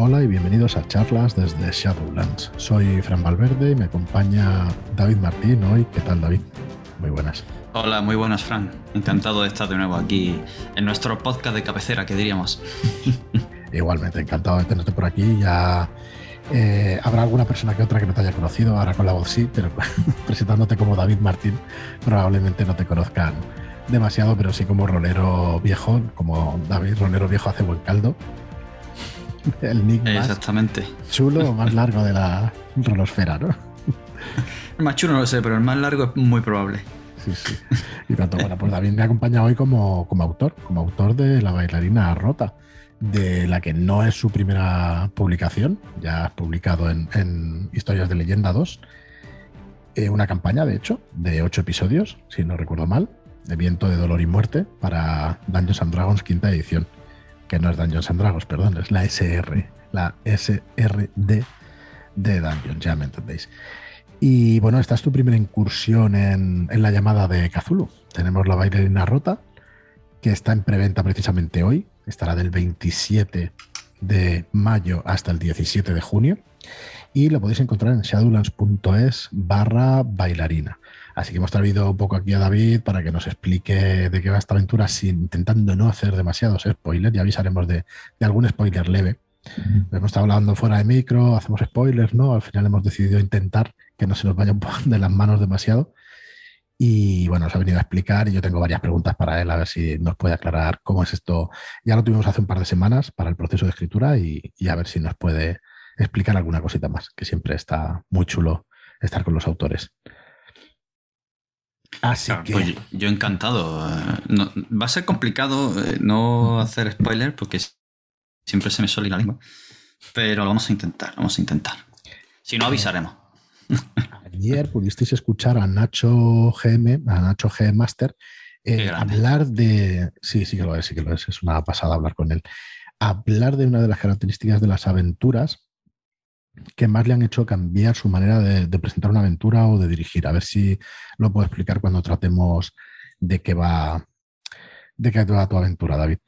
Hola y bienvenidos a charlas desde Shadowlands. Soy Fran Valverde y me acompaña David Martín hoy. ¿Qué tal David? Muy buenas. Hola, muy buenas Fran. Encantado de estar de nuevo aquí en nuestro podcast de cabecera, que diríamos. Igualmente, encantado de tenerte por aquí. Ya eh, habrá alguna persona que otra que no te haya conocido, ahora con la voz sí, pero presentándote como David Martín probablemente no te conozcan demasiado, pero sí como rolero viejo, como David Rolero viejo hace buen caldo. El nick más Exactamente. chulo o más largo de la rolosfera, ¿no? El más chulo no lo sé, pero el más largo es muy probable. Sí, sí. Y tanto, bueno, pues David me acompaña hoy como, como autor, como autor de La bailarina rota, de la que no es su primera publicación, ya has publicado en, en Historias de Leyenda 2, eh, una campaña, de hecho, de ocho episodios, si no recuerdo mal, de Viento de Dolor y Muerte para Dungeons and Dragons quinta edición, que no es Dungeons and Dragons, perdón, es la SR, la SRD de Dungeons, ya me entendéis. Y bueno, esta es tu primera incursión en, en la llamada de Cthulhu. Tenemos la bailarina rota, que está en preventa precisamente hoy. Estará del 27 de mayo hasta el 17 de junio. Y lo podéis encontrar en shadowlands.es barra bailarina. Así que hemos traído un poco aquí a David para que nos explique de qué va esta aventura, sin, intentando no hacer demasiados spoilers. Ya avisaremos de, de algún spoiler leve. Hemos estado hablando fuera de micro, hacemos spoilers, ¿no? Al final hemos decidido intentar que no se nos vaya de las manos demasiado. Y bueno, nos ha venido a explicar y yo tengo varias preguntas para él, a ver si nos puede aclarar cómo es esto. Ya lo tuvimos hace un par de semanas para el proceso de escritura y, y a ver si nos puede explicar alguna cosita más, que siempre está muy chulo estar con los autores. Así Claro, que... pues yo, yo encantado. Eh, no- va a ser complicado eh, no hacer spoiler porque siempre se me suele ir la lengua. Pero lo vamos a intentar, vamos a intentar. Si no, avisaremos. Ayer pudisteis escuchar a Nacho GM, a Nacho G Master, eh, hablar de. Sí, sí que lo es, sí que lo es. Es una pasada hablar con él. Hablar de una de las características de las aventuras que más le han hecho cambiar su manera de, de presentar una aventura o de dirigir. A ver si lo puedo explicar cuando tratemos de qué va, de qué va tu aventura, David.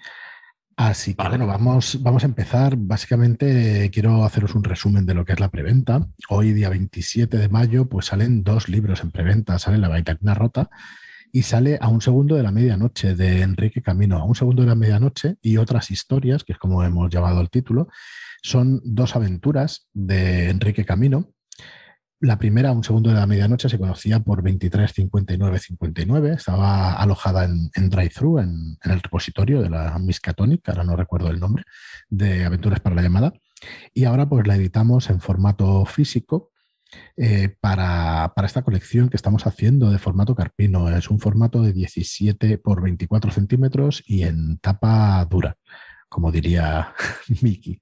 Así que Vale. bueno, vamos, vamos a empezar. Básicamente eh, quiero haceros un resumen de lo que es la preventa. Hoy, día 27 de mayo, pues salen dos libros en preventa. Sale La bailarina rota y sale A un segundo de la medianoche de Enrique Camino. A un segundo de la medianoche y otras historias, que es como hemos llamado el título, son dos aventuras de Enrique Camino. La primera, Un segundo de la medianoche, se conocía por 235959. Estaba alojada en, en Drive-Thru, en, en el repositorio de la Miskatonic, ahora no recuerdo el nombre, de Aventuras para la llamada. Y ahora pues la editamos en formato físico eh, para, para esta colección que estamos haciendo de formato carpino. Es un formato de 17 por 24 centímetros y en tapa dura, como diría Miki.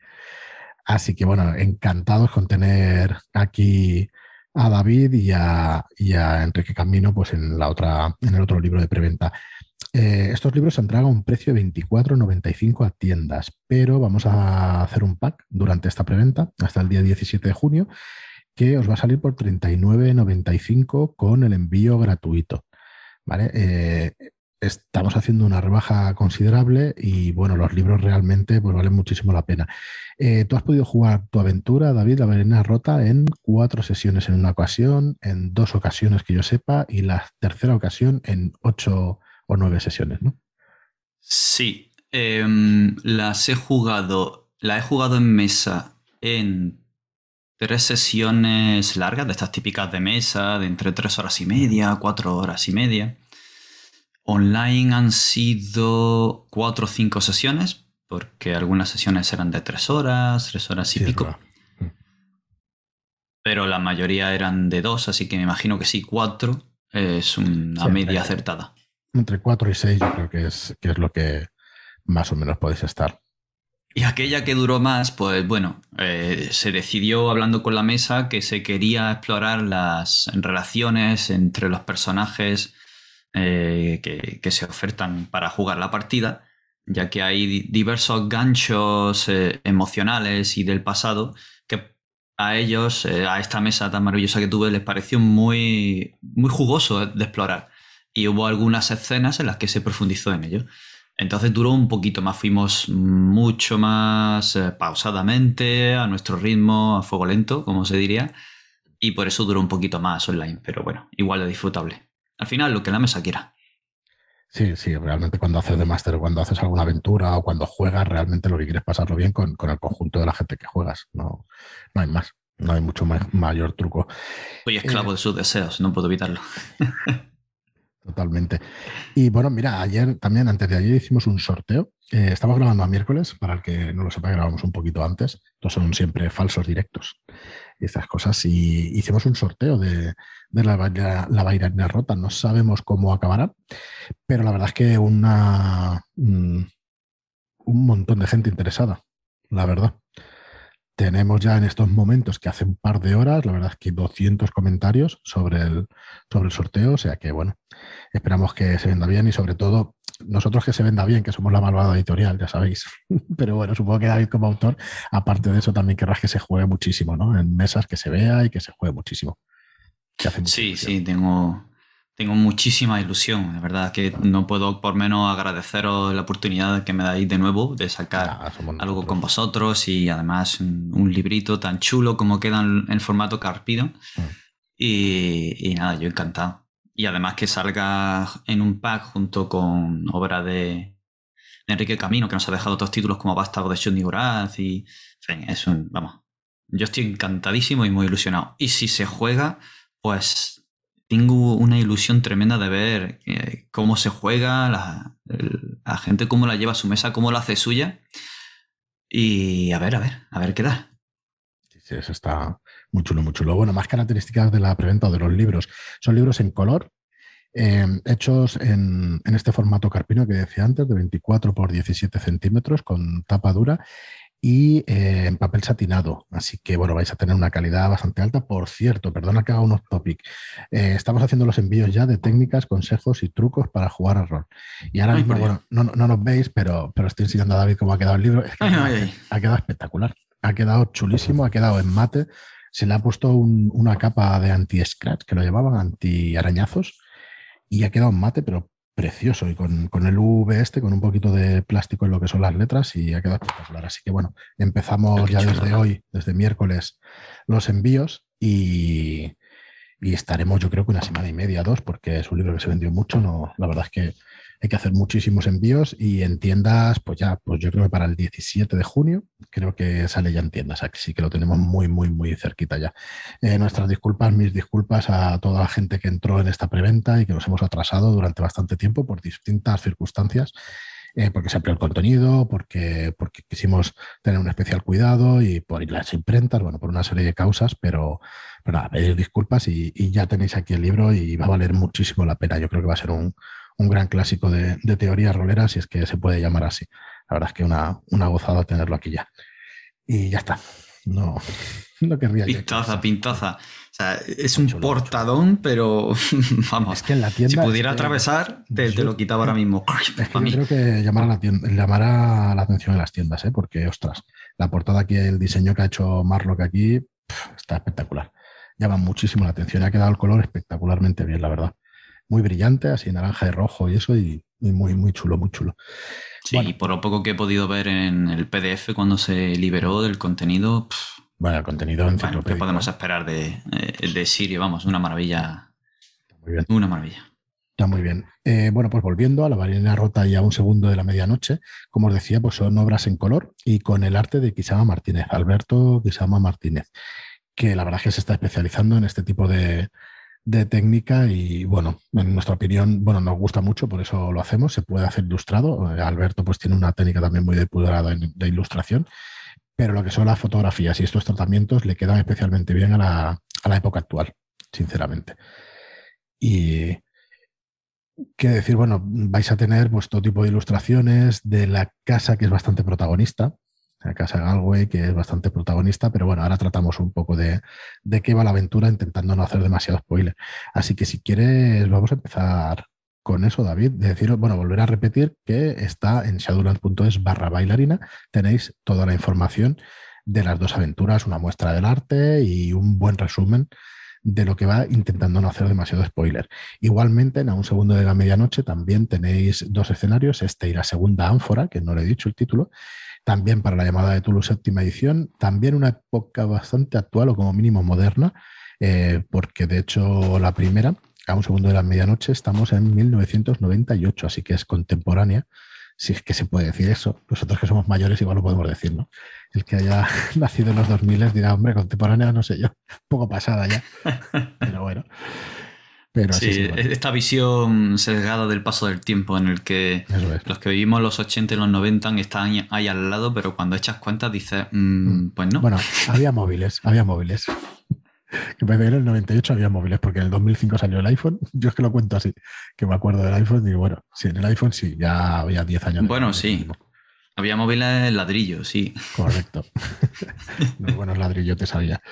Así que bueno, encantados con tener aquí a David y a, y a Enrique Camino pues en, la otra, en el otro libro de preventa. Eh, estos libros se entregan a un precio de 24,95 a tiendas, pero vamos a hacer un pack durante esta preventa hasta el día 17 de junio que os va a salir por 39,95 con el envío gratuito. ¿Vale? Eh, estamos haciendo una rebaja considerable y bueno, los libros realmente pues valen muchísimo la pena. Eh, tú has podido jugar tu aventura, David, la bailarina rota, en cuatro sesiones en una ocasión, en dos ocasiones que yo sepa, y la tercera ocasión en ocho o nueve sesiones, ¿no? Sí, em, las he jugado, la he jugado en mesa en tres sesiones largas, de estas típicas de mesa, de entre tres horas y media, cuatro horas y media. Online han sido cuatro o cinco sesiones, porque algunas sesiones eran de tres horas, tres horas y Sí, pico. verdad. Pero la mayoría eran de dos, así que me imagino que sí, cuatro es una Sí, media acertada. Entre cuatro y seis yo creo que es, que es lo que más o menos podéis estar. Y aquella que duró más, pues bueno, eh, se decidió hablando con la mesa que se quería explorar las relaciones entre los personajes eh, que, se ofertan para jugar la partida, ya que hay di- diversos ganchos eh, emocionales y del pasado que a ellos, a esta mesa tan maravillosa que tuve, les pareció muy, muy jugoso de explorar. Y hubo algunas escenas en las que se profundizó en ello. Entonces duró un poquito más, fuimos mucho más eh, pausadamente, a nuestro ritmo, a fuego lento, como se diría, y por eso duró un poquito más online, pero bueno, igual de disfrutable. Al final, lo que la mesa quiera. Sí, sí, realmente cuando haces de máster, cuando haces alguna aventura o cuando juegas, realmente lo que quieres pasarlo bien con, el conjunto de la gente que juegas. No, no hay más, no hay mucho mayor truco. Soy esclavo eh, de sus deseos, no puedo evitarlo. Totalmente. Y bueno, mira, ayer también, antes de ayer, hicimos un sorteo. Eh, estamos grabando a miércoles, para el que no lo sepa, grabamos un poquito antes. Estos son siempre falsos directos y estas cosas. Y hicimos un sorteo de, la, la, bailarina rota. No sabemos cómo acabará, pero la verdad es que una, mm, un montón de gente interesada, la verdad. Tenemos ya en estos momentos, que hace un par de horas, la verdad es que 200 comentarios sobre el, sobre el sorteo, o sea que bueno, esperamos que se venda bien y sobre todo nosotros que se venda bien, que somos la malvada editorial, ya sabéis. Pero bueno, supongo que David como autor, aparte de eso, también querrás que se juegue muchísimo, ¿no? En mesas que se vea y que se juegue muchísimo. sí, sí, tengo, tengo muchísima ilusión, de verdad que no puedo por menos agradeceros la oportunidad que me dais de nuevo de sacar algo con vosotros y además un, librito tan chulo como queda en, el formato carpido. Mm. Y, nada, yo encantado. Y además que salga en un pack junto con obra de, Enrique Camino, que nos ha dejado otros títulos como Vástago de Johnny Horaz y, en fin, es un, vamos, yo estoy encantadísimo y muy ilusionado. Y si se juega, pues tengo una ilusión tremenda de ver eh, cómo se juega, la, gente cómo la lleva a su mesa, cómo la hace suya. Y a ver, a ver, a ver qué da. Sí, eso está muy chulo, muy chulo. Bueno, más características de la preventa de los libros. Son libros en color, eh, hechos en, en, este formato carpino que decía antes, de 24 por 17 centímetros, con tapa dura y eh, en papel satinado. Así que bueno, vais a tener una calidad bastante alta. Por cierto, perdona que haga unos topic. Eh, estamos haciendo los envíos ya de técnicas, consejos y trucos para jugar a rol. Y ahora mismo, bueno, no, nos veis, pero, pero estoy enseñando a David cómo ha quedado el libro. ha quedado espectacular. Ha quedado chulísimo, ha quedado en mate. Se le ha puesto una capa de anti-scratch, que lo llevaban anti-arañazos, y ha quedado en mate, pero precioso y con, el V este, con un poquito de plástico en lo que son las letras y ha quedado espectacular. Así que bueno, empezamos ya desde hoy, desde miércoles, los envíos y, y, estaremos yo creo que una semana y media, dos, porque es un libro que se vendió mucho. No, la verdad es que hay que hacer muchísimos envíos y en tiendas, pues ya, pues yo creo que para el 17 de junio, creo que sale ya en tiendas, así que lo tenemos muy, muy, muy cerquita ya. Eh, nuestras disculpas, mis disculpas a toda la gente que entró en esta preventa y que nos hemos atrasado durante bastante tiempo por distintas circunstancias. Eh, porque se amplió el contenido, porque, porque quisimos tener un especial cuidado y por ir las imprentas, bueno, por una serie de causas, pero, pero nada, pedir disculpas y, y, ya tenéis aquí el libro y va a valer muchísimo la pena. Yo creo que va a ser un, un gran clásico de, teoría rolera, si es que se puede llamar así. La verdad es que una, una gozada tenerlo aquí ya. Y ya está. No, no querría Pintaza, pintaza. O sea, es un portadón, pero vamos. que en la tienda. Si pudiera atravesar, te, lo quitaba ahora mismo. Es que creo que llamará la, llamará la atención en las tiendas, ¿eh? porque, ostras, la portada aquí, el diseño que ha hecho Marlock aquí, está espectacular. Llama muchísimo la atención. Ha quedado el color espectacularmente bien, la verdad muy brillante, así naranja y rojo y eso, y, muy, muy chulo, muy chulo. Sí, y por lo poco que he podido ver en el PDF cuando se liberó del contenido. bueno, el contenido en ¿qué podemos esperar de, eh, de Sirio? Vamos, una maravilla. Muy bien. Una maravilla. Está muy bien. Eh, bueno, pues volviendo a la varina rota y a un segundo de la medianoche, como os decía, pues son obras en color y con el arte de Quisama Martínez, Alberto Quisama Martínez, que la verdad es que se está especializando en este tipo de, de técnica y bueno, en nuestra opinión, bueno, nos gusta mucho, por eso lo hacemos, se puede hacer ilustrado. Eh, Alberto pues tiene una técnica también muy depurada de ilustración, pero lo que son las fotografías y estos tratamientos le quedan especialmente bien a la, a la época actual, sinceramente. Y qué decir, bueno, vais a tener pues todo tipo de ilustraciones de la casa que es bastante protagonista, la casa Galway, que es bastante protagonista, pero bueno, ahora tratamos un poco de, de qué va la aventura intentando no hacer demasiado spoiler. Así que si quieres, vamos a empezar con eso, David, de decir, bueno, volver a repetir que está en shadowland.es barra bailarina, tenéis toda la información de las dos aventuras, una muestra del arte y un buen resumen de lo que va intentando no hacer demasiado spoiler. Igualmente, en A un segundo de la medianoche también tenéis dos escenarios, este y la segunda ánfora, que no le he dicho el título, también para la llamada de Tulu séptima edición, también una época bastante actual o como mínimo moderna, eh, porque de hecho la primera, a un segundo de la medianoche, estamos en 1998, así que es contemporánea si es que se puede decir eso. Nosotros que somos mayores igual lo podemos decir, ¿no? El que haya nacido en los 2000 dirá, hombre, contemporánea, no sé yo, un poco pasada ya. Pero bueno. Pero sí, esta visión sesgada del paso del tiempo en el que los que vivimos los 80 y los 90 están ahí al lado, pero cuando echas cuenta dices, mm, mm. pues no. Bueno, había móviles, había móviles. Que en el 98 había móviles, porque en el 2005 salió el iPhone. Yo es que lo cuento así, que me acuerdo del iPhone. Y bueno, sí, en el iPhone sí, ya había 10 años. Bueno, sí. Había móviles ladrillos, sí. Correcto. Los buenos ladrillotes había.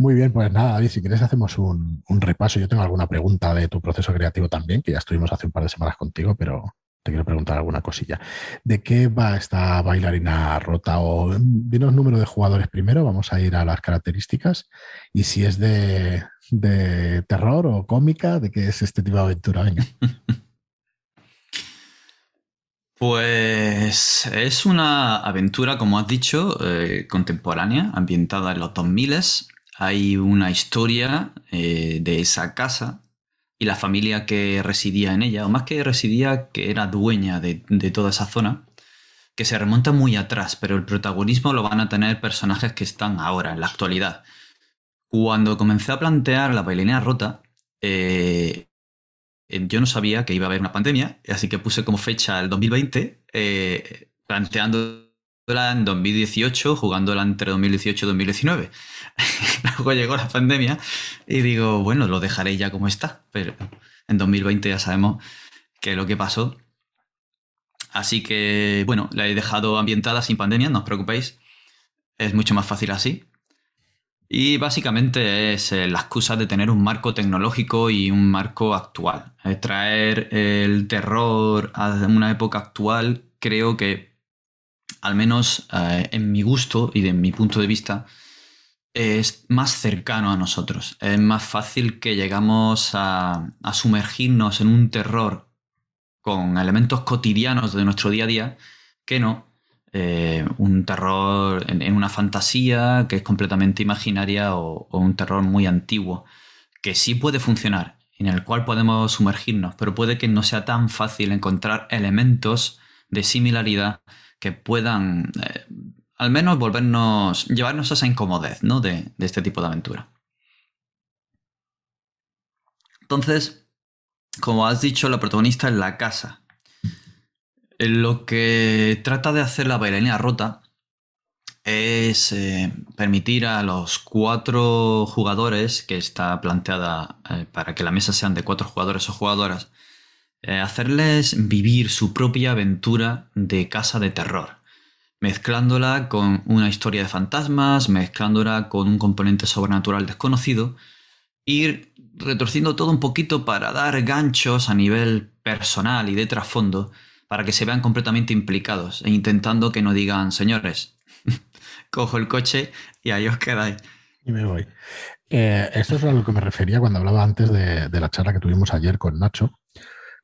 Muy bien, pues nada, David, si quieres hacemos un, un, repaso. Yo tengo alguna pregunta de tu proceso creativo también, que ya estuvimos hace un par de semanas contigo, pero te quiero preguntar alguna cosilla. ¿De qué va esta bailarina rota? O dinos número de jugadores primero, vamos a ir a las características. Y si es de, terror o cómica, ¿de qué es este tipo de aventura? Venga. Pues es una aventura, como has dicho, eh, contemporánea, ambientada en los 2000. Hay una historia eh, de esa casa y la familia que residía en ella, o más que residía, que era dueña de, toda esa zona, que se remonta muy atrás, pero el protagonismo lo van a tener personajes que están ahora, en la actualidad. Cuando comencé a plantear la bailarina rota, eh, yo no sabía que iba a haber una pandemia, así que puse como fecha el 2020, eh, planteando en 2018, jugándola entre 2018 y 2019. Luego llegó la pandemia y digo, bueno, lo dejaré ya como está, pero en 2020 ya sabemos qué es lo que pasó. Así que, bueno, la he dejado ambientada sin pandemia, no os preocupéis. Es mucho más fácil así. Y básicamente es eh, la excusa de tener un marco tecnológico y un marco actual. traer el terror a una época actual creo que al menos eh, en mi gusto y de mi punto de vista, es más cercano a nosotros. Es más fácil que llegamos a, sumergirnos en un terror con elementos cotidianos de nuestro día a día que no eh, un terror en, una fantasía que es completamente imaginaria o, o, un terror muy antiguo, que sí puede funcionar, en el cual podemos sumergirnos, pero puede que no sea tan fácil encontrar elementos de similaridad que puedan eh, al menos volvernos, llevarnos a esa incomodez ¿no? de, este tipo de aventura. Entonces, como has dicho, la protagonista es la casa. Lo que trata de hacer la bailarina rota es eh, permitir a los cuatro jugadores, que está planteada eh, para que la mesa sean de cuatro jugadores o jugadoras, eh, hacerles vivir su propia aventura de casa de terror, mezclándola con una historia de fantasmas, mezclándola con un componente sobrenatural desconocido, ir retorciendo todo un poquito para dar ganchos a nivel personal y de trasfondo para que se vean completamente implicados e intentando que no digan, señores, cojo el coche y ahí os quedáis. Y me voy. Eh, esto es a lo que me refería cuando hablaba antes de, de, la charla que tuvimos ayer con Nacho,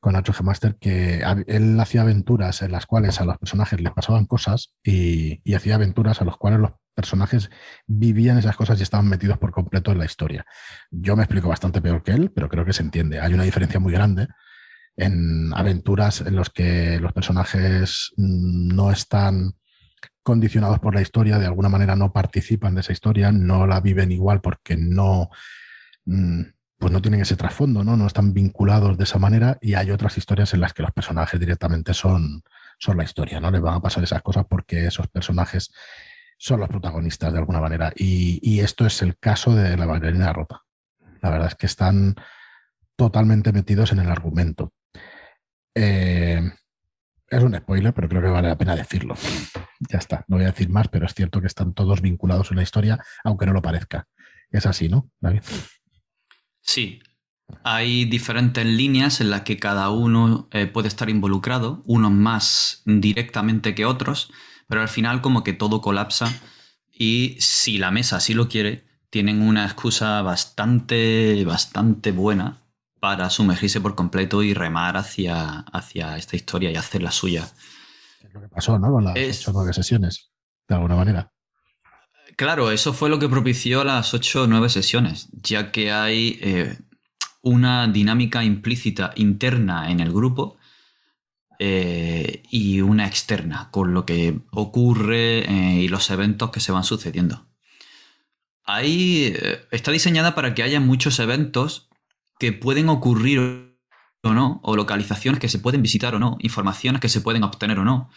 con Nacho G. Master, que él hacía aventuras en las cuales a los personajes les pasaban cosas y, hacía aventuras a las cuales los personajes vivían esas cosas y estaban metidos por completo en la historia. Yo me explico bastante peor que él, pero creo que se entiende. Hay una diferencia muy grande en aventuras en los que los personajes no están condicionados por la historia, de alguna manera no participan de esa historia, no la viven igual porque no, mm, pues no tienen ese trasfondo, ¿no? No están vinculados de esa manera y hay otras historias en las que los personajes directamente son, son la historia, ¿no? Les van a pasar esas cosas porque esos personajes son los protagonistas de alguna manera. Y, esto es el caso de la bailarina rota. La verdad es que están totalmente metidos en el argumento. Eh, es un spoiler, pero creo que vale la pena decirlo. Ya está, no voy a decir más, pero es cierto que están todos vinculados en la historia, aunque no lo parezca. Es así, ¿no, David? Sí, hay diferentes líneas en las que cada uno eh, puede estar involucrado, unos más directamente que otros, pero al final como que todo colapsa y si la mesa así lo quiere, tienen una excusa bastante, bastante buena para sumergirse por completo y remar hacia, hacia esta historia y hacer la suya. Es lo que pasó, ¿no? Con las ocho nueve sesiones, de alguna manera. Claro, eso fue lo que propició las ocho o nueve sesiones, ya que hay eh, una dinámica implícita interna en el grupo eh, y una externa, con lo que ocurre eh, y los eventos que se van sucediendo. Ahí está diseñada para que haya muchos eventos que pueden ocurrir o no, o localizaciones que se pueden visitar o no, informaciones que se pueden obtener o no.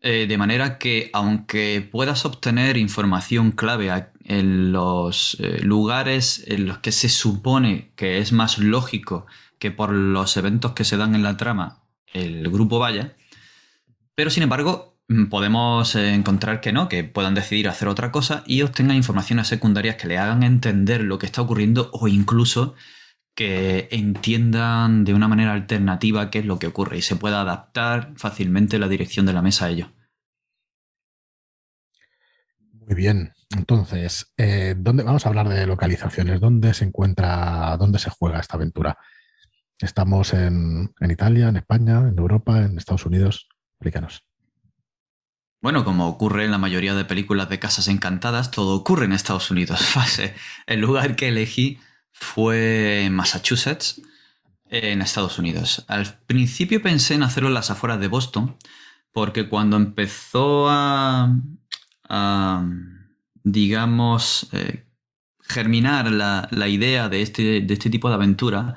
Eh, de manera que aunque puedas obtener información clave en los eh, lugares en los que se supone que es más lógico que por los eventos que se dan en la trama el grupo vaya, pero sin embargo mm, podemos encontrar que no, que puedan decidir hacer otra cosa y obtengan informaciones secundarias que le hagan entender lo que está ocurriendo o incluso que entiendan de una manera alternativa qué es lo que ocurre y se pueda adaptar fácilmente la dirección de la mesa a ello. Muy bien. Entonces, eh, ¿dónde, vamos a hablar de localizaciones. ¿Dónde se encuentra, dónde se juega esta aventura? Estamos en, en Italia, en España, en Europa, en Estados Unidos. Explícanos. Bueno, como ocurre en la mayoría de películas de casas encantadas, todo ocurre en Estados Unidos. El lugar que elegí fue en Massachusetts, en Estados Unidos. Al principio pensé en hacerlo en las afueras de Boston, porque cuando empezó a, digamos, eh, germinar la, idea de este, de este, tipo de aventura,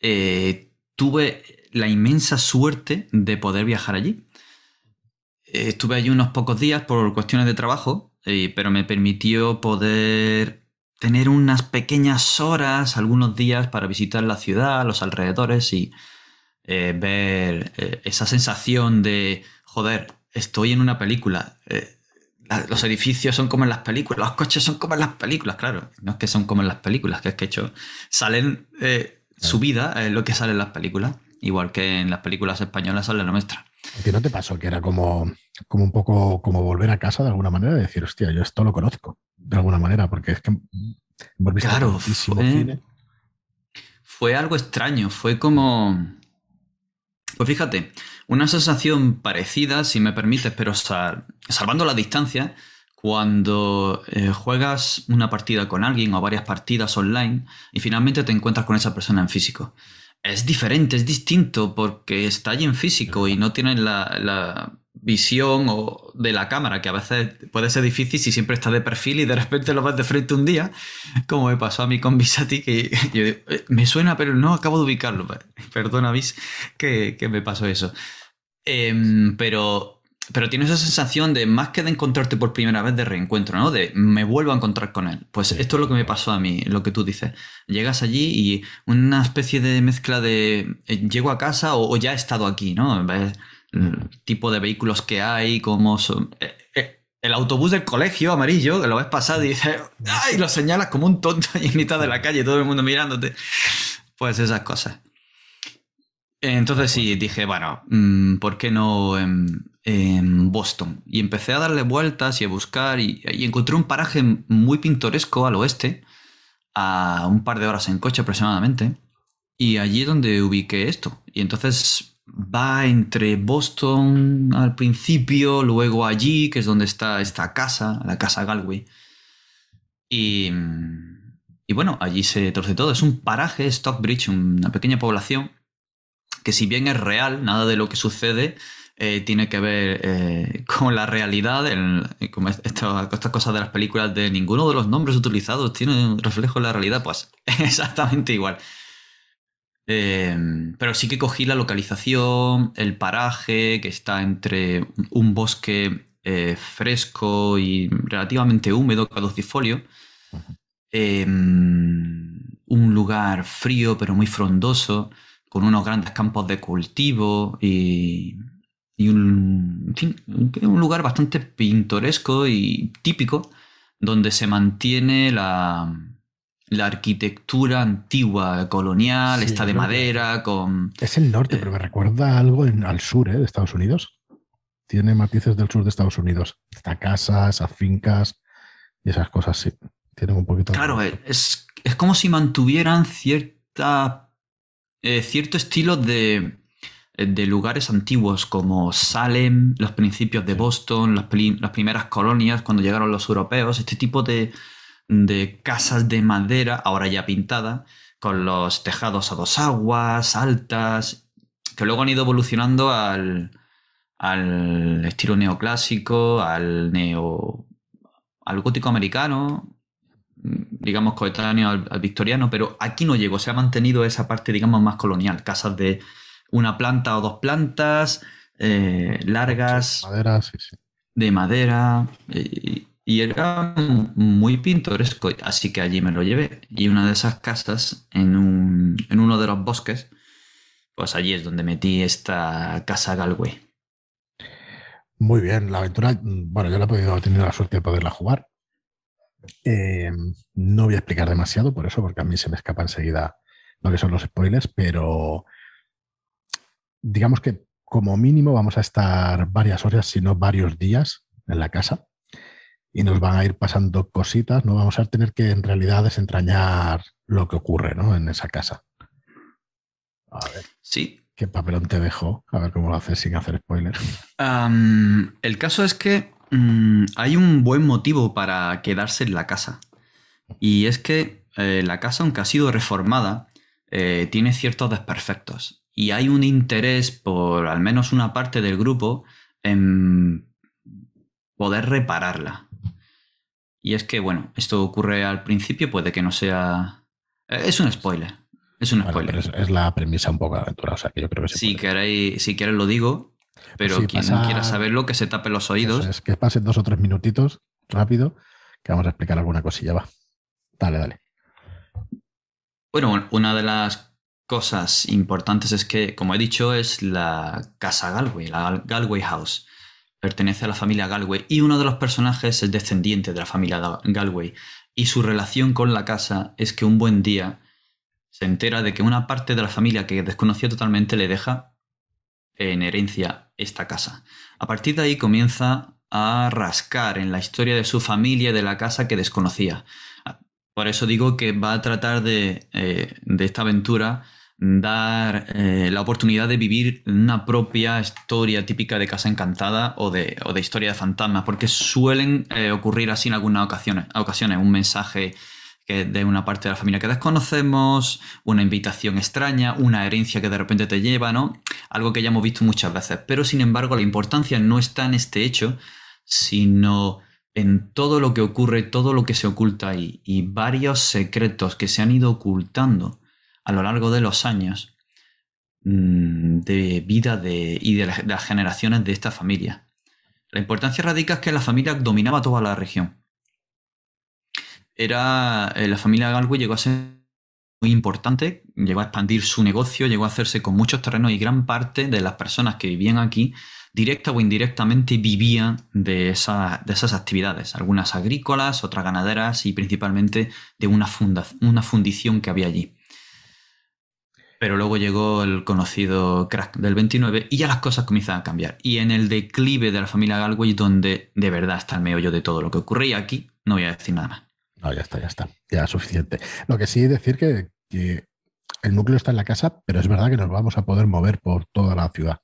eh, tuve la inmensa suerte de poder viajar allí. Estuve allí unos pocos días por cuestiones de trabajo, eh, pero me permitió poder tener unas pequeñas horas, algunos días para visitar la ciudad, los alrededores y eh, ver eh, esa sensación de, joder, estoy en una película. Eh, los edificios son como en las películas, los coches son como en las películas, claro. No es que son como en las películas, que es que hecho, salen su vida, es lo que sale en las películas, igual que en las películas españolas sale la nuestra. ¿A no te pasó que era como, como un poco como volver a casa de alguna manera? De decir, hostia, yo esto lo conozco de alguna manera, porque es que claro, fue, fue algo extraño, fue como... Pues fíjate, una sensación parecida, si me permites, pero salvando la distancia, cuando eh, juegas una partida con alguien o varias partidas online y finalmente te encuentras con esa persona en físico. Es diferente, es distinto porque está allí en físico y no tienes la visión o de la cámara, que a veces puede ser difícil si siempre está de perfil y de repente lo ves de frente un día, como me pasó a mí con Visati, que yo digo, eh, me suena, pero no acabo de ubicarlo. Perdona, Vis, que, me pasó eso. Em, pero, pero tienes esa sensación de más que de encontrarte por primera vez de reencuentro, ¿no? De me vuelvo a encontrar con él. Pues esto es lo que me pasó a mí, lo que tú dices. Llegas allí y una especie de mezcla de eh, llego a casa o, ya he estado aquí, ¿no? Tipo de vehículos que hay, como son... Eh, eh, el autobús del colegio amarillo, que lo ves pasar y. Lo señalas como un tonto en mitad de la calle, todo el mundo mirándote. Pues esas cosas. Entonces sí, dije, bueno, mm, ¿por qué no en, Boston? Y empecé a darle vueltas y a buscar y, y, encontré un paraje muy pintoresco al oeste, a un par de horas en coche aproximadamente, y allí donde ubiqué esto. Y entonces va entre Boston al principio, luego allí, que es donde está esta casa, la casa Galway. Y, y bueno, allí se torce todo. Es un paraje, Stockbridge, una pequeña población, que si bien es real, nada de lo que sucede eh, tiene que ver eh, con la realidad, como estas cosas de las películas de ninguno de los nombres utilizados tiene un reflejo en la realidad, pues exactamente igual. Em, pero sí que cogí la localización, el paraje, que está entre un bosque eh, fresco y relativamente húmedo, caducifolio. Em, un lugar frío pero muy frondoso, con unos grandes campos de cultivo y, un, un lugar bastante pintoresco y típico donde se mantiene la, la arquitectura antigua, colonial, está de madera, con... Es el norte, pero me recuerda algo al sur ¿eh? de Estados Unidos. Tiene matices del sur de Estados Unidos. Está casas, esas fincas y esas cosas, sí. Tienen un poquito. Claro, es, es como si mantuvieran cierta, eh, cierto estilo de, de, lugares antiguos como Salem, los principios de Boston, las, las, primeras colonias cuando llegaron los europeos, este tipo de, de casas de madera, ahora ya pintada, con los tejados a dos aguas, altas, que luego han ido evolucionando al, al estilo neoclásico, al neo. al gótico americano, digamos, coetáneo al, victoriano, pero aquí no llegó, se ha mantenido esa parte, digamos, más colonial, casas de una planta o dos plantas, eh, largas, madera, sí, sí. de madera, y, era muy pintoresco, así que allí me lo llevé. Y una de esas casas, en, un, en uno de los bosques, pues allí es donde metí esta casa Galway. Muy bien, la aventura, bueno, yo la he podido, tener la suerte de poderla jugar. Eh, no voy a explicar demasiado por eso, porque a mí se me escapa enseguida lo que son los spoilers, pero digamos que como mínimo vamos a estar varias horas, si no varios días en la casa y nos van a ir pasando cositas, no vamos a tener que en realidad desentrañar lo que ocurre ¿no? en esa casa. A ver. Sí. ¿Qué papelón te dejo? A ver cómo lo haces sin hacer spoilers. el caso es que Mm, hay un buen motivo para quedarse en la casa. Y es que eh, la casa, aunque ha sido reformada, eh, tiene ciertos desperfectos. Y hay un interés por al menos una parte del grupo en poder repararla. Y es que, bueno, esto ocurre al principio, puede que no sea... Eh, es un spoiler. Es un spoiler. es, la premisa un poco de aventura, o sea que yo creo que si, queréis, si quieres lo digo, pero quien quiera saberlo, que se tape los oídos. Es, que pasen dos o tres minutitos rápido, que vamos a explicar alguna cosilla. Va. Dale, dale. Bueno, una de las cosas importantes es que, como he dicho, es la casa Galway, la Galway House. Pertenece a la familia Galway y uno de los personajes es descendiente de la familia Galway. Y su relación con la casa es que un buen día se entera de que una parte de la familia que desconocía totalmente le deja en herencia esta casa. A partir de ahí comienza a rascar en la historia de su familia de la casa que desconocía. Por eso digo que va a tratar de, eh, esta aventura dar eh, la oportunidad de vivir una propia historia típica de casa encantada o de, o de historia de fantasmas, porque suelen eh, ocurrir así en algunas ocasiones, ocasiones un mensaje que de una parte de la familia que desconocemos, una invitación extraña, una herencia que de repente te lleva, ¿no? Algo que ya hemos visto muchas veces. Pero sin embargo, la importancia no está en este hecho, sino en todo lo que ocurre, todo lo que se oculta ahí y varios secretos que se han ido ocultando a lo largo de los años mm, de vida de, y de las generaciones de esta familia. La importancia radica es que la familia dominaba toda la región era eh, la familia Galway llegó a ser muy importante, llegó a expandir su negocio, llegó a hacerse con muchos terrenos y gran parte de las personas que vivían aquí, directa o indirectamente, vivían de, de esas actividades, algunas agrícolas, otras ganaderas y principalmente de una, una fundición que había allí. Pero luego llegó el conocido crack del 29 y ya las cosas comienzan a cambiar. Y en el declive de la familia Galway, donde de verdad está el meollo de todo lo que ocurría aquí, no voy a decir nada más. No, ya está, ya está. Ya es suficiente. Lo que sí es decir que, el núcleo está en la casa, pero es verdad que nos vamos a poder mover por toda la ciudad.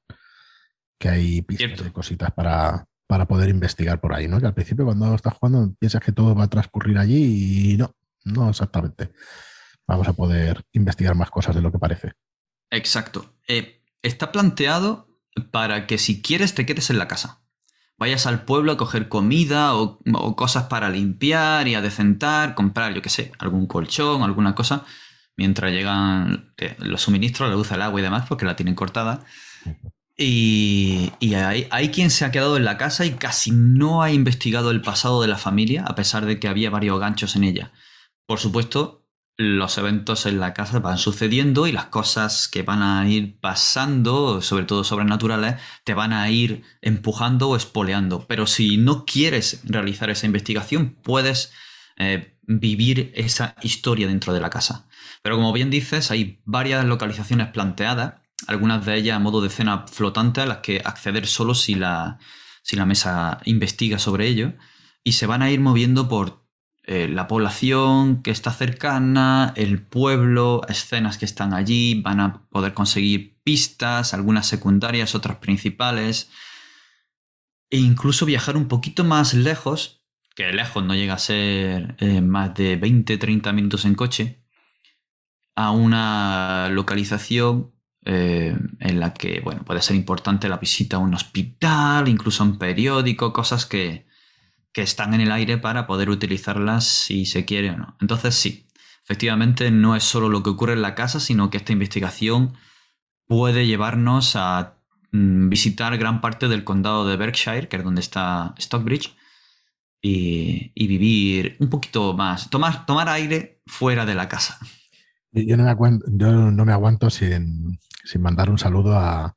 Que hay pistas y cositas para, para poder investigar por ahí, ¿no? Que al principio cuando estás jugando piensas que todo va a transcurrir allí y no, no exactamente. Vamos a poder investigar más cosas de lo que parece. Exacto. Eh, está planteado para que si quieres te quedes en la casa vayas al pueblo a coger comida o, cosas para limpiar y a decentar, comprar, yo qué sé, algún colchón, alguna cosa, mientras llegan eh, los suministros, la luz, el agua y demás, porque la tienen cortada. Y, hay, hay, quien se ha quedado en la casa y casi no ha investigado el pasado de la familia, a pesar de que había varios ganchos en ella. Por supuesto, los eventos en la casa van sucediendo y las cosas que van a ir pasando, sobre todo sobrenaturales, te van a ir empujando o espoleando. Pero si no quieres realizar esa investigación, puedes eh, vivir esa historia dentro de la casa. Pero como bien dices, hay varias localizaciones planteadas, algunas de ellas a modo de escena flotante a las que acceder solo si la, si la mesa investiga sobre ello, y se van a ir moviendo por eh, la población que está cercana, el pueblo, escenas que están allí, van a poder conseguir pistas, algunas secundarias, otras principales, e incluso viajar un poquito más lejos, que lejos no llega a ser eh, más de 20-30 minutos en coche, a una localización eh, en la que bueno, puede ser importante la visita a un hospital, incluso a un periódico, cosas que, que están en el aire para poder utilizarlas si se quiere o no. Entonces sí, efectivamente no es solo lo que ocurre en la casa, sino que esta investigación puede llevarnos a mm, visitar gran parte del condado de Berkshire, que es donde está Stockbridge, y, vivir un poquito más, tomar, tomar aire fuera de la casa. Yo no me aguanto, yo no me aguanto sin, mandar un saludo a,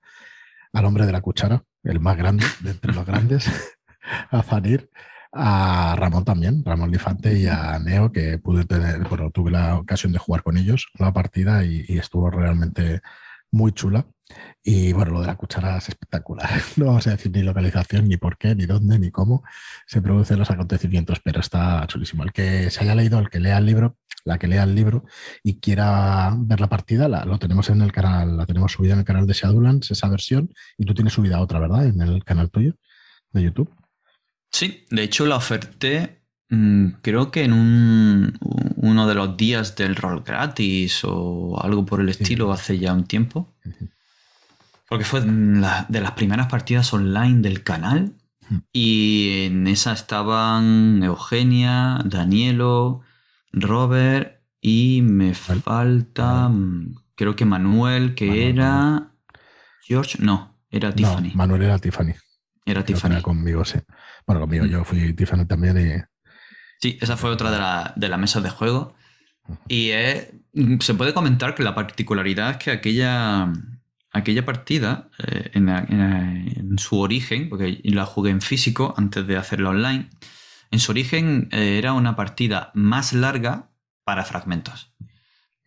al hombre de la cuchara, el más grande de entre los grandes, a Fanir, a Ramón también, Ramón Lifante y a Neo, que pude tener, bueno, tuve la ocasión de jugar con ellos la partida y, estuvo realmente muy chula. Y bueno, lo de la cuchara es espectacular. No vamos a decir ni localización, ni por qué, ni dónde, ni cómo se producen los acontecimientos, pero está chulísimo. El que se haya leído, el que lea el libro, la que lea el libro y quiera ver la partida, la, lo tenemos en el canal, la tenemos subida en el canal de Shadowlands, esa versión, y tú tienes subida otra, ¿verdad? En el canal tuyo de YouTube. Sí, de hecho la oferté mm, creo que en un, uno de los días del rol gratis o algo por el estilo hace ya un tiempo. Porque fue de las primeras partidas online del canal. Y en esa estaban Eugenia, Danielo, Robert y me falta, mm, creo que Manuel, que era... George, no, era Tiffany. Manuel era Tiffany. Era Tiffany. conmigo, sí. Bueno, conmigo, yo fui Tiffany también y... Sí, esa fue otra de, la, de las mesas de juego. Y se puede comentar que la particularidad es que aquella, aquella partida, eh, en, su origen, porque la jugué en físico antes de hacerla online, en su origen eh, era una partida más larga para fragmentos.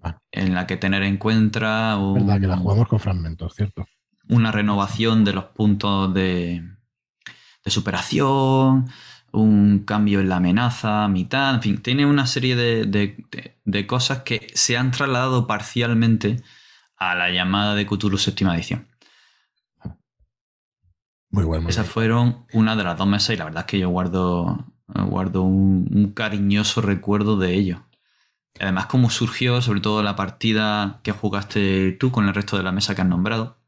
Ah. En la que tener en cuenta... Verdad que la jugamos con fragmentos, ¿cierto? Una renovación de los puntos de, de superación, un cambio en la amenaza, mitad, en fin, tiene una serie de, cosas que se han trasladado parcialmente a la llamada de Cthulhu séptima edición. Muy bueno. Esas fueron una de las dos mesas y la verdad es que yo guardo, guardo un, cariñoso recuerdo de ello. Además, cómo surgió, sobre todo la partida que jugaste tú con el resto de la mesa que has nombrado,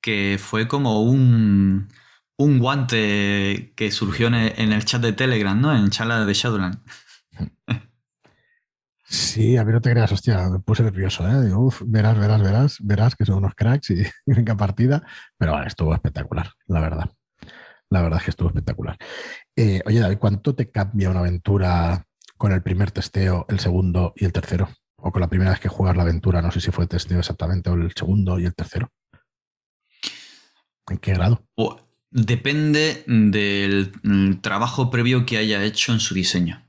que fue como un, un guante que surgió en el, chat de Telegram, ¿no? En chala de Shadowland. Sí, a mí no te creas, hostia, me puse nervioso, ¿eh? Digo, uf, verás, verás, verás, verás que son unos cracks y venga partida. Pero bueno, estuvo espectacular, la verdad. La verdad es que estuvo espectacular. Eh, oye, David, ¿cuánto te cambia una aventura con el primer testeo, el segundo y el tercero? O con la primera vez que juegas la aventura, no sé si fue testeo exactamente, o el segundo y el tercero. ¿En qué grado? Depende del mm, trabajo previo que haya hecho en su diseño.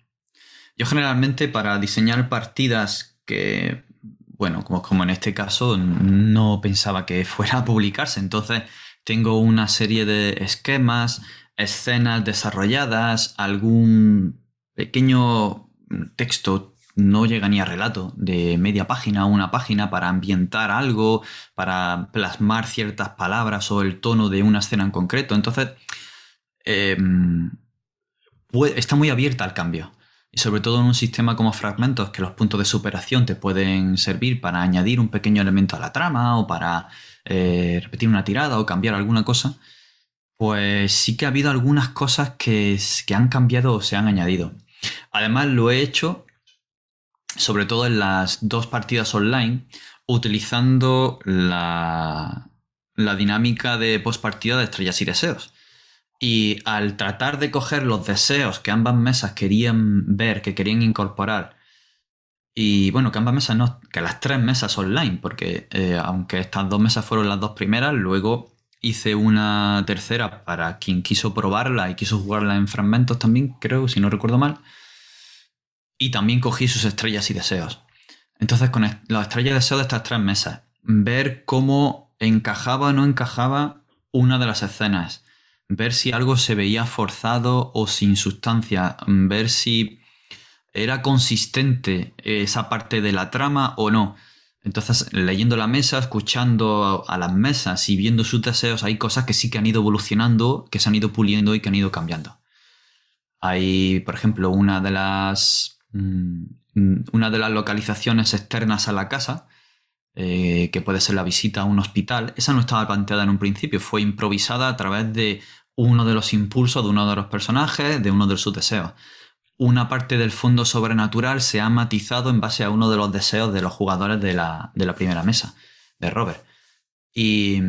Yo generalmente para diseñar partidas que, bueno, como, como en este caso, no pensaba que fuera a publicarse, entonces tengo una serie de esquemas, escenas desarrolladas, algún pequeño texto no llega ni a relato de media página a una página para ambientar algo, para plasmar ciertas palabras o el tono de una escena en concreto. Entonces, em, está muy abierta al cambio. Y sobre todo en un sistema como fragmentos, que los puntos de superación te pueden servir para añadir un pequeño elemento a la trama o para eh, repetir una tirada o cambiar alguna cosa, pues sí que ha habido algunas cosas que, que han cambiado o se han añadido. Además, lo he hecho sobre todo en las dos partidas online, utilizando la, dinámica de postpartida de estrellas y deseos. Y al tratar de coger los deseos que ambas mesas querían ver, que querían incorporar, y bueno, que ambas mesas no, que las tres mesas online, porque eh, aunque estas dos mesas fueron las dos primeras, luego hice una tercera para quien quiso probarla y quiso jugarla en fragmentos también, creo, si no recuerdo mal y también cogí sus estrellas y deseos. Entonces, con las estrellas y deseos de estas tres mesas, ver cómo encajaba o no encajaba una de las escenas, ver si algo se veía forzado o sin sustancia, ver si era consistente esa parte de la trama o no. Entonces, leyendo la mesa, escuchando a las mesas y viendo sus deseos, hay cosas que sí que han ido evolucionando, que se han ido puliendo y que han ido cambiando. Hay, por ejemplo, una de las, una de las localizaciones externas a la casa, eh, que puede ser la visita a un hospital, esa no estaba planteada en un principio, fue improvisada a través de uno de los impulsos de uno de los personajes, de uno de sus deseos una parte del fondo sobrenatural se ha matizado en base a uno de los deseos de los jugadores de la, primera mesa, de Robert. Y,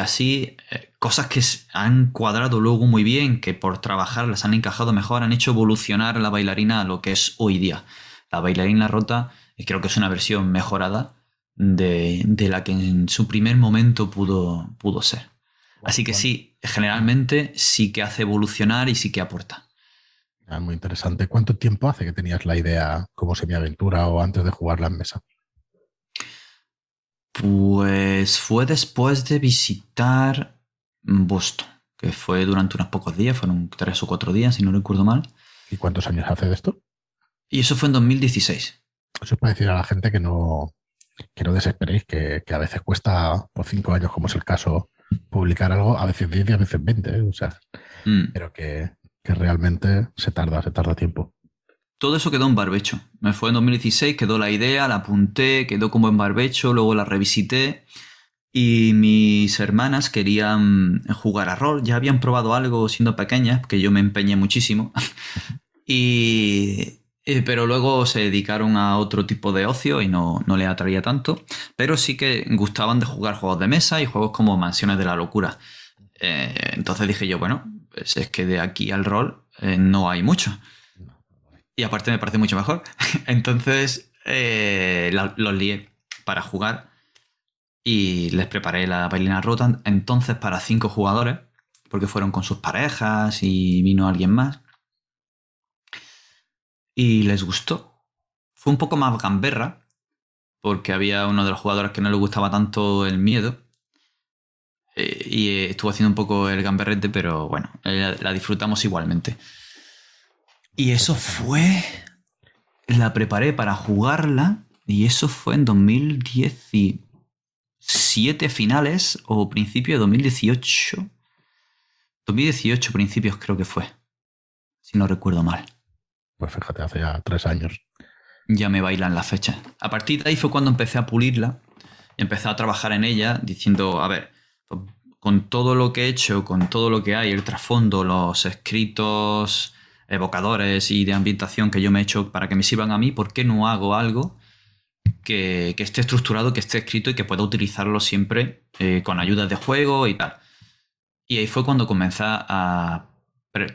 así, eh, cosas que han cuadrado luego muy bien, que por trabajar las han encajado mejor, han hecho evolucionar la bailarina a lo que es hoy día. La bailarina rota creo que es una versión mejorada de, la que en su primer momento pudo, pudo ser. Así que sí, generalmente sí que hace evolucionar y sí que aporta. Ah, muy interesante. ¿Cuánto tiempo hace que tenías la idea como semi-aventura o antes de jugarla en mesa? Pues fue después de visitar Boston, que fue durante unos pocos días, fueron tres o cuatro días, si no recuerdo mal. ¿Y cuántos años hace de esto? Y eso fue en 2016. Eso es para decir a la gente que no, que no desesperéis, que, a veces cuesta por cinco años, como es el caso, publicar algo, a veces 10 y a veces 20, ¿eh? o sea, mm. pero que, que realmente se tarda, se tarda tiempo. Todo eso quedó en barbecho. Me fue en 2016, quedó la idea, la apunté, quedó como en barbecho, luego la revisité y mis hermanas querían jugar a rol. Ya habían probado algo siendo pequeñas, que yo me empeñé muchísimo. y, pero luego se dedicaron a otro tipo de ocio y no, no les atraía tanto. Pero sí que gustaban de jugar juegos de mesa y juegos como Mansiones de la Locura. Eh, entonces dije yo, bueno, pues es que de aquí al rol eh, no hay mucho. Y aparte me parece mucho mejor. Entonces eh, los lié para jugar y les preparé la bailina rota entonces para cinco jugadores, porque fueron con sus parejas y vino alguien más. Y les gustó. Fue un poco más gamberra, porque había uno de los jugadores que no le gustaba tanto el miedo eh, y estuvo haciendo un poco el gamberrete, pero bueno, eh, la, disfrutamos igualmente. Y eso fue. La preparé para jugarla y eso fue en 2017 finales o principio de 2018. 2018 principios creo que fue, si no recuerdo mal. Pues fíjate, hace ya tres años. Ya me bailan las fechas. A partir de ahí fue cuando empecé a pulirla y empecé a trabajar en ella diciendo, a ver, con todo lo que he hecho, con todo lo que hay, el trasfondo, los escritos evocadores y de ambientación que yo me he hecho para que me sirvan a mí, ¿por qué no hago algo que, esté estructurado, que esté escrito y que pueda utilizarlo siempre eh, con ayudas de juego y tal? Y ahí fue cuando comencé a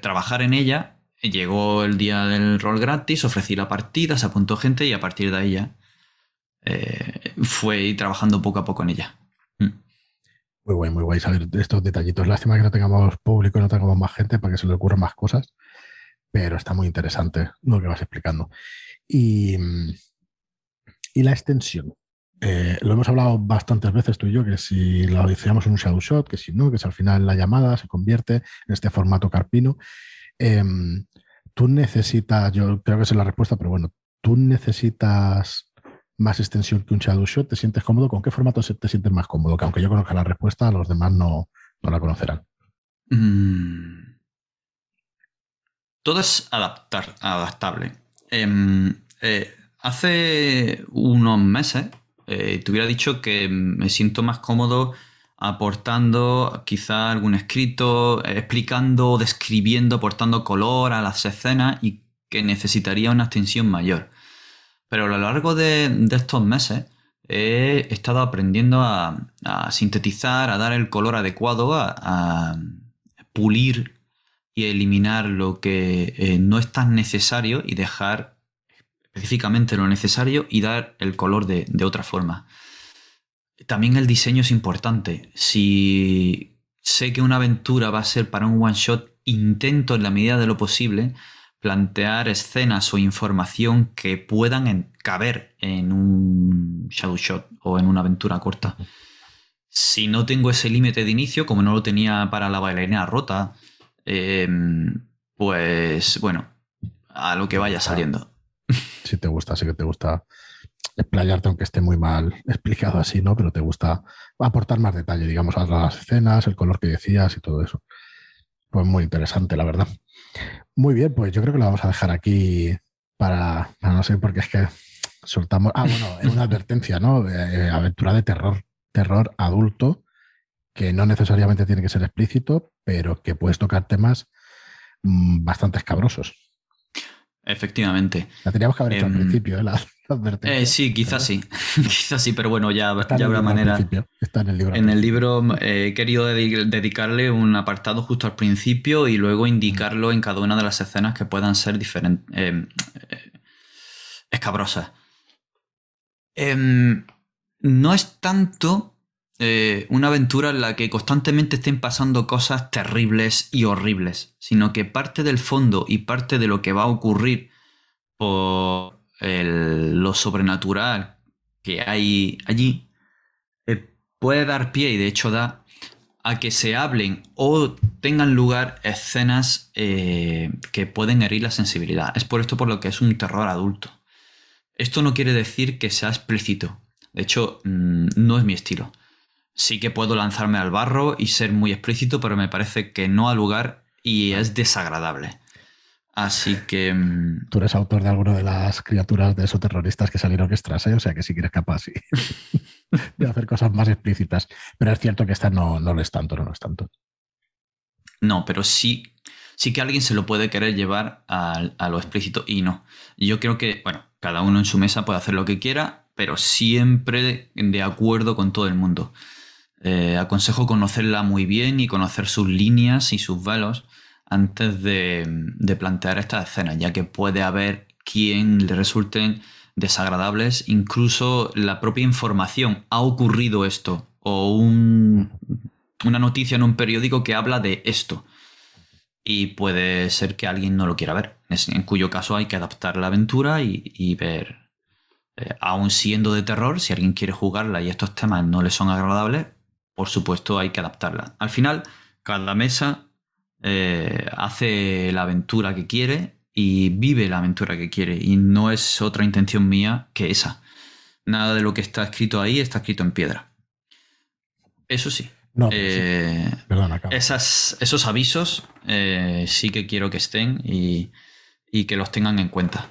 trabajar en ella. Llegó el día del rol gratis, ofrecí la partida, se apuntó gente y a partir de ahí ya eh, fue trabajando poco a poco en ella. Muy guay, muy guay saber estos detallitos. Lástima que no tengamos público, no tengamos más gente para que se le ocurran más cosas, pero está muy interesante lo que vas explicando. Y, la extensión. Eh, lo hemos hablado bastantes veces tú y yo, que si lo hiciéramos en un shadow shot, que si no, que si al final la llamada se convierte en este formato carpino. Em, tú necesitas, yo creo que es la respuesta, pero bueno, tú necesitas más extensión que un shadow shot, ¿te sientes cómodo? ¿Con qué formato te sientes más cómodo? Que aunque yo conozca la respuesta, los demás no, la conocerán. Mm. Todo es adaptar, adaptable. Em, eh, hace unos meses eh, te hubiera dicho que me siento más cómodo aportando quizá algún escrito, explicando, describiendo, aportando color a las escenas y que necesitaría una extensión mayor. Pero a lo largo de, estos meses he estado aprendiendo a, sintetizar, a dar el color adecuado, a, pulir y eliminar lo que eh, no es tan necesario y dejar específicamente lo necesario y dar el color de, de otra forma. También el diseño es importante. Si sé que una aventura va a ser para un one shot, intento en la medida de lo posible plantear escenas o información que puedan caber en un shadow shot o en una aventura corta. Si no tengo ese límite de inicio, como no lo tenía para la bailarina rota, em, pues bueno, a lo que vaya saliendo. Si te gusta, sí que te gusta explayarte, aunque esté muy mal explicado así, ¿no? Pero te gusta aportar más detalle, digamos, a las escenas, el color que decías y todo eso. Pues muy interesante, la verdad. Muy bien, pues yo creo que lo vamos a dejar aquí para, no sé, porque es que soltamos. Ah, bueno, es una advertencia, ¿no? Eh, aventura de terror, terror adulto, que no necesariamente tiene que ser explícito, pero que puedes tocar temas mm, bastante escabrosos. Efectivamente. La teníamos que haber hecho al em, principio, ¿eh? La, eh, sí, quizás sí. quizás sí, pero bueno, ya, ya habrá manera. Está en el libro. En el libro eh, he querido dedicarle un apartado justo al principio y luego indicarlo en cada una de las escenas que puedan ser diferentes. Em, escabrosas. Em, no es tanto eh, una aventura en la que constantemente estén pasando cosas terribles y horribles, sino que parte del fondo y parte de lo que va a ocurrir por lo sobrenatural que hay allí eh, puede dar pie y de hecho da a que se hablen o tengan lugar escenas eh, que pueden herir la sensibilidad. Es por esto por lo que es un terror adulto. Esto no quiere decir que sea explícito. De hecho, mm, no es mi estilo sí que puedo lanzarme al barro y ser muy explícito, pero me parece que no ha lugar y es desagradable. Así que. Mm, Tú eres autor de alguna de las criaturas de esos terroristas que salieron extras, ¿eh? o sea que sí que eres capaz de hacer cosas más explícitas. Pero es cierto que esta no, no lo es tanto, no lo es tanto. No, pero sí, sí que alguien se lo puede querer llevar a, a lo explícito y no. Yo creo que, bueno, cada uno en su mesa puede hacer lo que quiera, pero siempre de acuerdo con todo el mundo. Eh, aconsejo conocerla muy bien y conocer sus líneas y sus velos antes de, plantear estas escenas, ya que puede haber quien le resulten desagradables, incluso la propia información, ha ocurrido esto, o una noticia en un periódico que habla de esto. Y puede ser que alguien no lo quiera ver, en cuyo caso hay que adaptar la aventura y, ver, eh, aún siendo de terror, si alguien quiere jugarla y estos temas no le son agradables, por supuesto hay que adaptarla. Al final, cada mesa eh, hace la aventura que quiere y vive la aventura que quiere. Y no es otra intención mía que esa. Nada de lo que está escrito ahí está escrito en piedra. Eso sí. Eh, esas, esos avisos eh, sí que quiero que estén y, y que los tengan en cuenta.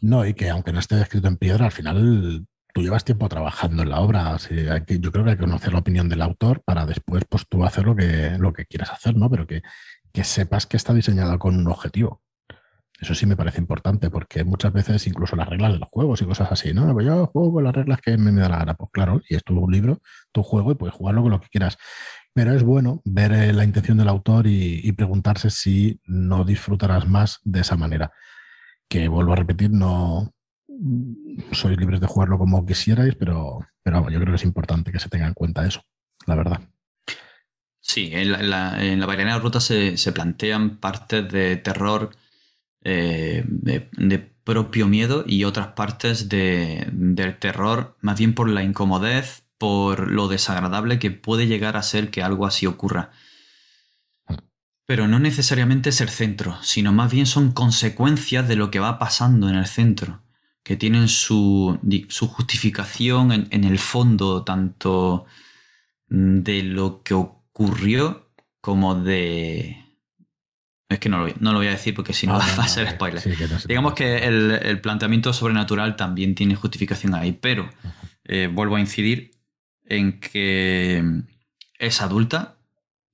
No, y que aunque no esté escrito en piedra, al final llevas tiempo trabajando en la obra. yo creo que hay que conocer la opinión del autor para después pues, tú hacer lo que, lo que quieras hacer, ¿no? Pero que, sepas que está diseñado con un objetivo. Eso sí me parece importante, porque muchas veces incluso las reglas de los juegos y cosas así, ¿no? Pues yo juego con las reglas que me, da la gana. Pues claro, y es tu libro, tu juego, y puedes jugarlo con lo que quieras. Pero es bueno ver eh, la intención del autor y preguntarse si no disfrutarás más de esa manera. Que vuelvo a repetir, no, sois libres de jugarlo como quisierais, pero, pero yo creo que es importante que se tenga en cuenta eso, la verdad. Sí, en la, en la, Ruta se, plantean partes de terror eh, de, propio miedo y otras partes de, del terror más bien por la incomodez, por lo desagradable que puede llegar a ser que algo así ocurra. Pero no necesariamente es el centro, sino más bien son consecuencias de lo que va pasando en el centro que tienen su, justificación en, el fondo tanto de lo que ocurrió como de... Es que no lo, no lo voy a decir porque si no, va a ser spoiler. Digamos que el, planteamiento sobrenatural también tiene justificación ahí, pero eh, vuelvo a incidir en que es adulta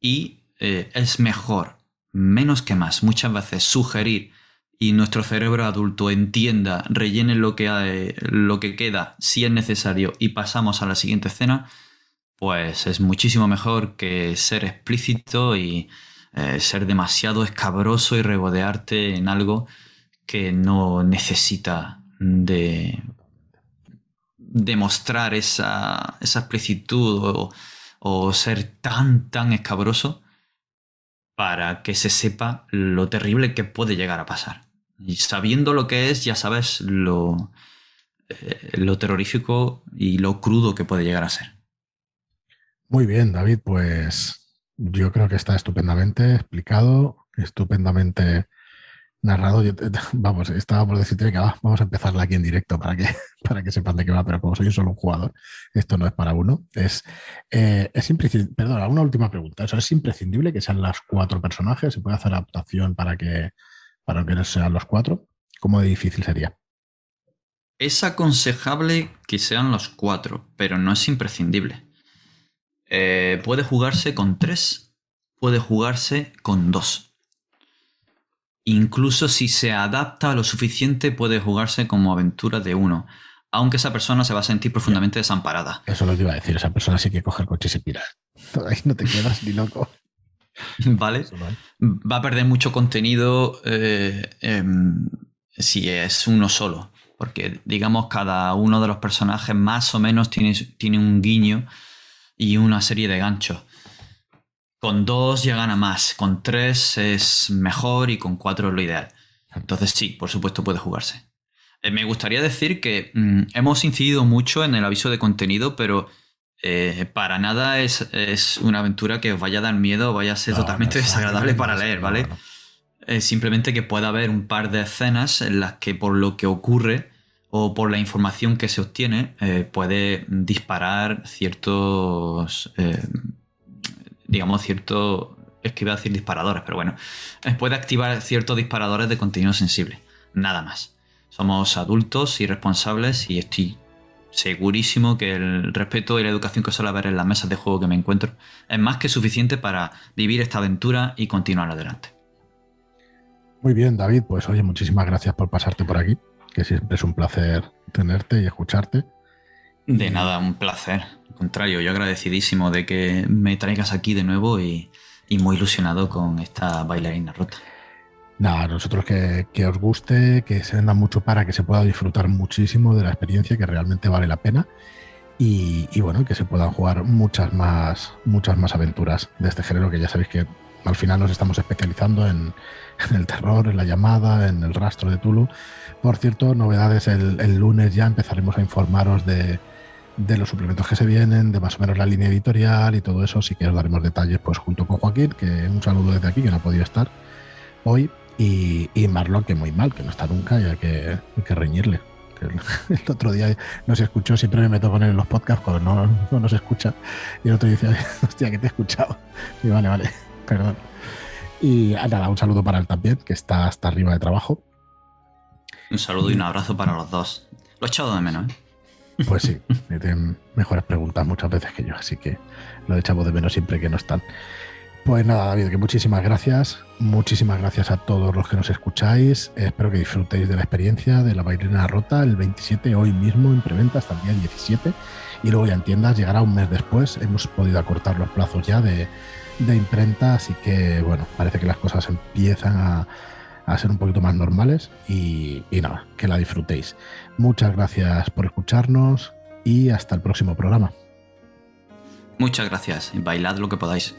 y eh, es mejor, menos que más, muchas veces sugerir y nuestro cerebro adulto entienda, rellene lo que, lo que queda si es necesario y pasamos a la siguiente escena, pues es muchísimo mejor que ser explícito y eh, ser demasiado escabroso y regodearte en algo que no necesita de demostrar esa, esa explicitud o, o ser tan, tan escabroso para que se sepa lo terrible que puede llegar a pasar. Y sabiendo lo que es, ya sabes lo, eh, lo terrorífico y lo crudo que puede llegar a ser. Muy bien, David, pues Yo creo que está estupendamente explicado, estupendamente narrado. vamos, estaba por decirte que vamos a empezarla aquí en directo para que, para que sepan de qué va, pero como soy solo un jugador, esto no es para uno. Es, eh, es imprescindible, perdón, una última pregunta. ¿Eso es imprescindible que sean las cuatro personajes? ¿Se puede hacer adaptación para que, para que sean los cuatro? ¿Cómo de difícil sería? Es aconsejable que sean los cuatro, pero no es imprescindible. Eh, puede jugarse con tres, puede jugarse con dos. Incluso si se adapta lo suficiente, puede jugarse como aventura de uno. Aunque esa persona se va a sentir profundamente desamparada. Eso lo que iba a decir. Esa persona sí que coge el coche y se pira. Ahí no te quedas ni loco. Vale. Va a perder mucho contenido eh, em, si es uno solo. Porque, digamos, cada uno de los personajes más o menos tiene, tiene un guiño y una serie de ganchos. Con dos ya gana más, con tres es mejor y con cuatro es lo ideal. Entonces sí, por supuesto puede jugarse. Eh, me gustaría decir que mm, hemos incidido mucho en el aviso de contenido, pero eh, para nada es, una aventura que os vaya a dar miedo o vaya a ser totalmente desagradable para leer, ¿vale? simplemente que pueda haber un par de escenas en las que por lo que ocurre o por la información que se obtiene eh, puede disparar ciertos digamos, cierto. Es que iba a decir disparadores, pero bueno. Puede activar ciertos disparadores de contenido sensible. Nada más. Somos adultos y responsables y estoy segurísimo que el respeto y la educación que suele haber en las mesas de juego que me encuentro es más que suficiente para vivir esta aventura y continuar adelante. Muy bien, David, pues oye, muchísimas gracias por pasarte por aquí, que siempre es un placer tenerte y escucharte. De nada, un placer. Al contrario, yo agradecidísimo de que me traigas aquí de nuevo y, muy ilusionado con esta bailarina rota. Nada, nosotros que, os guste, que se venda mucho para que se pueda disfrutar muchísimo de la experiencia, que realmente vale la pena. Y, bueno, que se puedan jugar muchas más, muchas más aventuras de este género, que ya sabéis que al final nos estamos especializando en, el terror, en la llamada, en el rastro de Tulu. Por cierto, novedades el lunes ya empezaremos a informaros de, de los suplementos que se vienen, de más o menos la línea editorial y todo eso. Sí que os daremos detalles pues junto con Joaquín, que un saludo desde aquí, que no ha podido estar hoy, y, y Marlon, que muy mal, que no está nunca y hay que, que reñirle. El, otro día no se escuchó, siempre me meto con él en los podcasts cuando no, no, nos escucha. Y el otro dice, hostia, que te he escuchado. Y vale, vale, perdón. Y nada, un saludo para él también, que está hasta arriba de trabajo. Un saludo y un abrazo para los dos. Lo he echado de menos, ¿eh? Pues sí, tienen mejores preguntas muchas veces que yo, así que lo echamos de menos siempre que no están. Pues nada, David, que muchísimas gracias. Muchísimas gracias a todos los que nos escucháis. Espero que disfrutéis de la experiencia de la bailarina rota el 27, hoy mismo en preventa hasta el día 17. Y luego ya en tiendas llegará un mes después. Hemos podido acortar los plazos ya de, de imprenta, así que bueno, parece que las cosas empiezan a, a ser un poquito más normales y, nada, que la disfrutéis. Muchas gracias por escucharnos y hasta el próximo programa. Muchas gracias. Bailad lo que podáis.